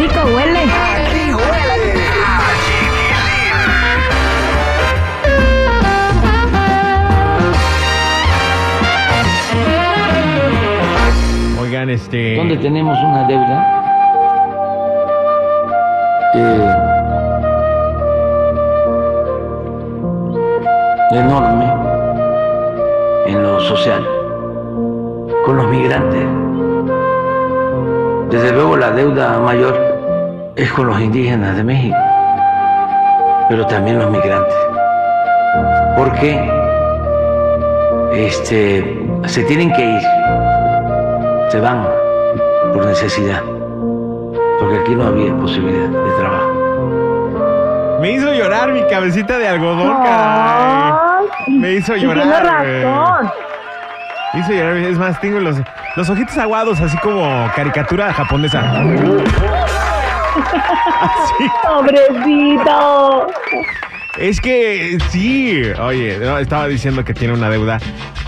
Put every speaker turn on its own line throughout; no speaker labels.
Rico huele!
Aquí huele a
Oigan, este.
donde tenemos una deuda eh, enorme en lo social con los migrantes. Desde luego la deuda mayor es con los indígenas de México, pero también los migrantes. Porque este, se tienen que ir, se van por necesidad, porque aquí no había posibilidad de trabajo.
Me hizo llorar mi cabecita de algodón, caray. Me hizo llorar.
Razón.
Me hizo llorar. Es más, tengo los, los ojitos aguados, así como caricatura japonesa. Así.
Pobrecito.
Es que sí, oye, no, estaba diciendo que tiene una deuda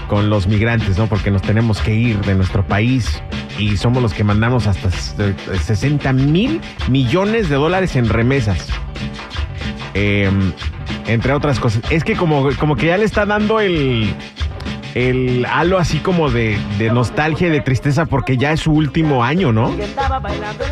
con los migrantes, ¿no? Porque nos tenemos que ir de nuestro país y somos los que mandamos hasta s- 60 mil millones de dólares en remesas. Eh, entre otras cosas. Es que como, como que ya le está dando el, el halo así como de, de nostalgia y de tristeza porque ya es su último año, ¿no?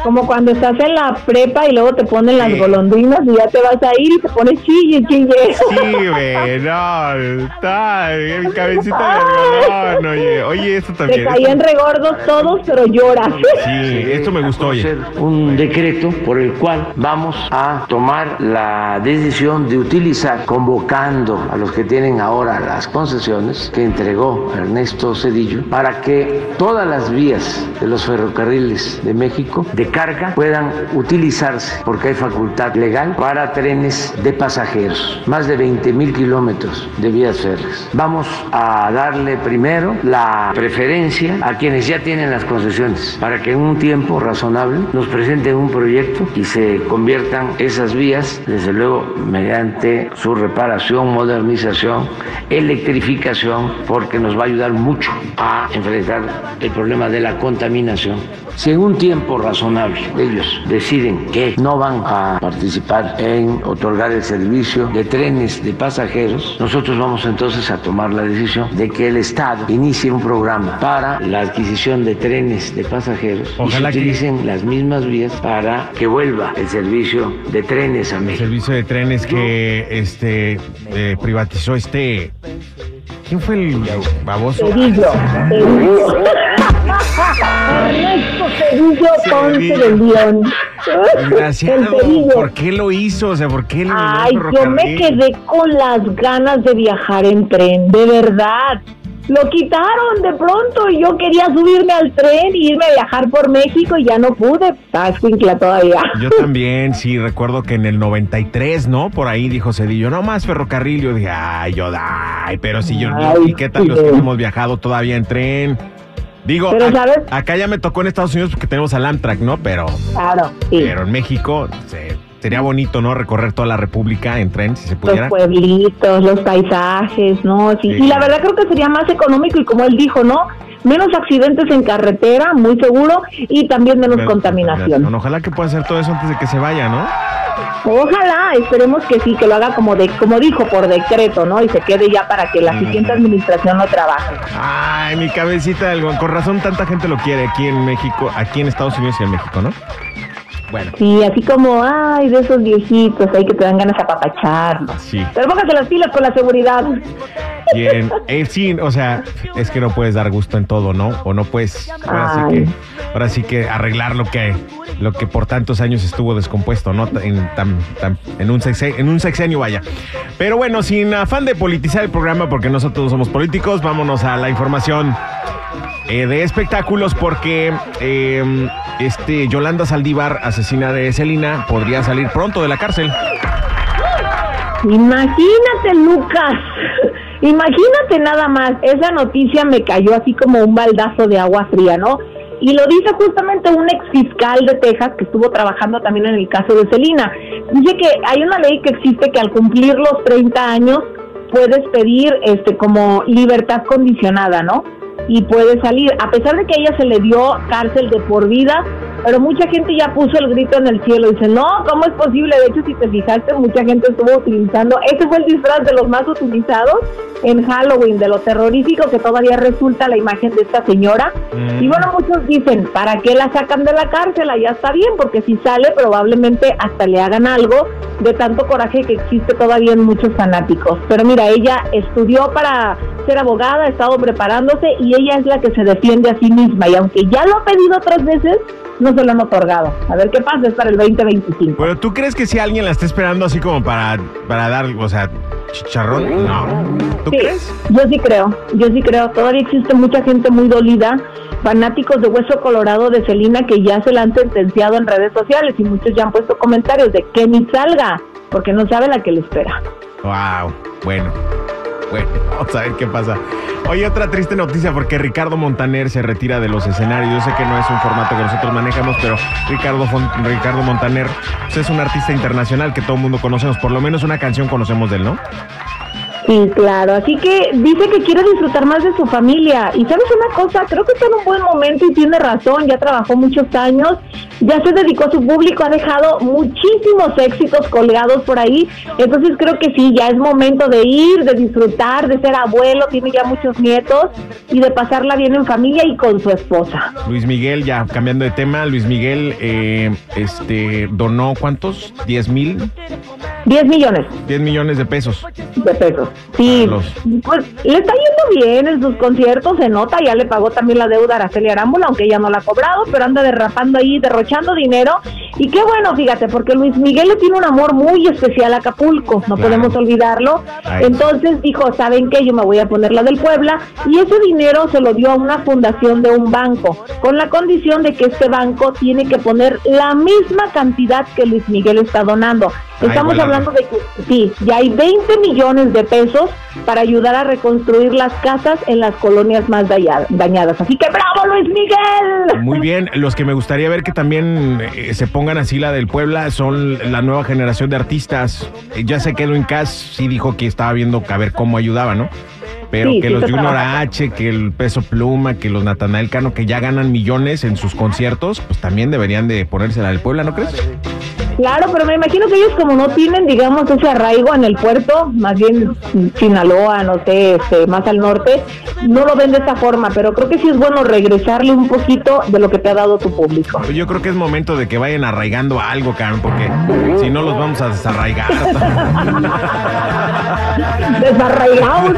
Como cuando estás en la prepa y luego te ponen las
Sí.
golondrinas y ya te vas a ir y te pones chille, chille.
Sí, güey, no, está, mi cabecita de algodón, oye, oye, esto
Te
también.
caían regordos todos, pero lloras.
Sí, esto me gustó, oye.
un decreto por el cual vamos a tomar la decisión de utilizar, convocando a los que tienen ahora las concesiones que entregó Ernesto Cedillo, para que todas las vías de los ferrocarriles de México de carga puedan utilizarse, porque hay facultad legal para trenes de pasajeros, más de 20 mil kilómetros de vías férreas. Vamos a darle primero la preferencia a quienes ya tienen las concesiones, para que en un tiempo razonable nos presenten un proyecto y se conviertan esas vías, desde luego, mediante su reparación, modernización, electrificación, porque nos va a ayudar mucho a enfrentar el problema de la contaminación. Si en un tiempo razonable ellos deciden que no van a participar en otorgar el servicio de trenes de pasajeros, nosotros vamos entonces a tomar la decisión de que el Estado inicie un programa para la adquisición de trenes de pasajeros
Ojalá
y se utilicen las mismas vías para que vuelva el servicio de trenes a
El
México.
servicio de trenes que este eh, privatizó este. ¿Quién fue el baboso?
Cedillo, Cedillo. Ernesto Cedillo Ponce de León.
Desgraciado,
El Cedillo.
¿por qué lo hizo? O sea, ¿por qué el
Ay, yo me quedé con las ganas de viajar en tren, de verdad. Lo quitaron de pronto y yo quería subirme al tren y irme a viajar por México y ya no pude. Estaba escuincla todavía.
Yo también, sí, recuerdo que en el 93, ¿no? Por ahí dijo Cedillo, no más ferrocarril. Yo dije, ay, yo, ay, pero si yo,
Ay,
¿y qué tal los que hemos viajado todavía en tren? Digo,
Pero, ¿sabes?
acá ya me tocó en Estados Unidos porque tenemos al Amtrak, ¿no? Pero,
Claro, sí.
pero en México se- sería bonito, ¿no? Recorrer toda la República en tren, si se
Los
pudiera.
pueblitos, los paisajes, ¿no? Sí,
Sí.
Y la verdad creo que sería más económico y como él dijo, ¿no? Menos accidentes en carretera, muy seguro, y también menos
Menos
contaminación.
Ojalá que pueda hacer todo eso antes de que se vaya, ¿no?
Ojalá, esperemos que sí, que lo haga como de, como dijo, por decreto, ¿no? Y se quede ya para que la siguiente administración no trabaje.
Ay, mi cabecita de algodón. Con razón tanta gente lo quiere aquí en México, aquí en Estados Unidos y en México, ¿no? Bueno,
Sí, así como, ay, de esos viejitos ahí que te dan ganas de apapacharlos.
sí.
Pero póngase las pilas con la seguridad.
Bien, eh, sí, o sea, es que no puedes dar gusto en todo, ¿no? O no puedes, ahora sí que, ahora sí que arreglar lo que, lo que por tantos años estuvo descompuesto, ¿no? En, tan- tan- en, un sexenio, en un sexenio, vaya. Pero bueno, sin afán de politizar el programa, porque nosotros no somos políticos, vámonos a la información eh, de espectáculos porque eh, este Yolanda Saldívar, asesina de Celina, podría salir pronto de la cárcel.
Imagínate, Lucas. Imagínate nada más. Esa noticia me cayó así como un baldazo de agua fría, ¿no? Y lo dice justamente un ex fiscal de Texas que estuvo trabajando también en el caso de Celina. Dice que hay una ley que existe que al cumplir los 30 años puedes pedir este como libertad condicionada, ¿no? Y puede salir, a pesar de que a ella se le dio cárcel de por vida, pero mucha gente ya puso el grito en el cielo. Dice, no, ¿cómo es posible? De hecho, si te fijaste, mucha gente estuvo utilizando, ese fue el disfraz de los más utilizados en Halloween, de lo terrorífico que todavía resulta la imagen de esta señora.
Mm.
Y bueno, muchos dicen, ¿para qué la sacan de la cárcel? Ya está bien, porque si sale probablemente hasta le hagan algo de tanto coraje que existe todavía en muchos fanáticos. Pero mira, ella estudió para ser abogada, ha estado preparándose y ella es la que se defiende a sí misma. Y aunque ya lo ha pedido otras veces, no se lo han otorgado. A ver qué pasa, es para el 2025.
Pero tú crees que si alguien la está esperando así como para, para dar, o sea, chicharrón? No. ¿Tú
Sí,
crees?
Yo sí creo, yo sí creo. Todavía existe mucha gente muy dolida, fanáticos de Hueso Colorado de Celina que ya se la han sentenciado en redes sociales y muchos ya han puesto comentarios de que ni salga, porque no sabe la que le espera.
Wow, bueno. Bueno, vamos a ver qué pasa. Oye, otra triste noticia porque Ricardo Montaner se retira de los escenarios. Yo sé que no es un formato que nosotros manejamos, pero Ricardo, Ricardo Montaner pues, es un artista internacional que todo el mundo conocemos. Por lo menos una canción conocemos de él, ¿no?
Sí, claro. Así que dice que quiere disfrutar más de su familia. Y sabes una cosa, creo que está en un buen momento y tiene razón. Ya trabajó muchos años, ya se dedicó a su público, ha dejado muchísimos éxitos colgados por ahí. Entonces creo que sí, ya es momento de ir, de disfrutar, de ser abuelo. Tiene ya muchos nietos y de pasarla bien en familia y con su esposa.
Luis Miguel, ya cambiando de tema, Luis Miguel eh, este, donó ¿cuántos? ¿10 mil?
10 millones
10 millones de pesos.
de pesos. Sí,
los-
pues le está yendo bien en sus conciertos, se nota, ya le pagó también la deuda a Araceli Arámbula, aunque ella no la ha cobrado, pero anda derrapando ahí, derrochando dinero. Y qué bueno, fíjate, porque Luis Miguel le tiene un amor muy especial a Acapulco, no
Claro.
podemos olvidarlo.
Ay.
Entonces dijo, ¿saben qué? Yo me voy a poner la del Puebla, y ese dinero se lo dio a una fundación de un banco, con la condición de que este banco tiene que poner la misma cantidad que Luis Miguel está donando. Estamos hablando de que sí, ya hay 20 millones de pesos para ayudar a reconstruir las casas en las colonias más daña- dañadas. Así que bravo Luis Miguel.
Muy bien, los que me gustaría ver que también eh, se pongan así la del Puebla son la nueva generación de artistas. Eh, ya sé que Edwin Cass sí dijo que estaba viendo a ver cómo ayudaba, ¿no? Pero
Sí,
que
sí
los
se
Junior
trabaja.
H, que el Peso Pluma, que los Natanael Cano, que ya ganan millones en sus conciertos, pues también deberían de ponerse la del Puebla, ¿no crees?
Claro, pero me imagino que ellos como no tienen, digamos, ese arraigo en el puerto, más bien Sinaloa, no sé, este, más al norte, no lo ven de esa forma, pero creo que sí es bueno regresarle un poquito de lo que te ha dado tu público.
Pues yo creo que es momento de que vayan arraigando algo, Karen, porque si no los vamos a desarraigar.
Desarraigados.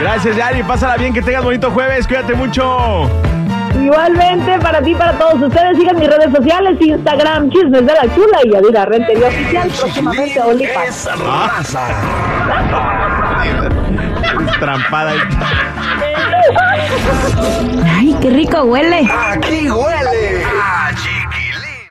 Gracias, Yari. Pásala bien, que tengas bonito jueves. Cuídate mucho.
Igualmente, para ti, para todos ustedes, sigan mis redes sociales, Instagram, Chismes de la Chula y Yadira Rentería Oficial, próximamente.
Es trampada.
Ay, qué rico huele.
Aquí huele.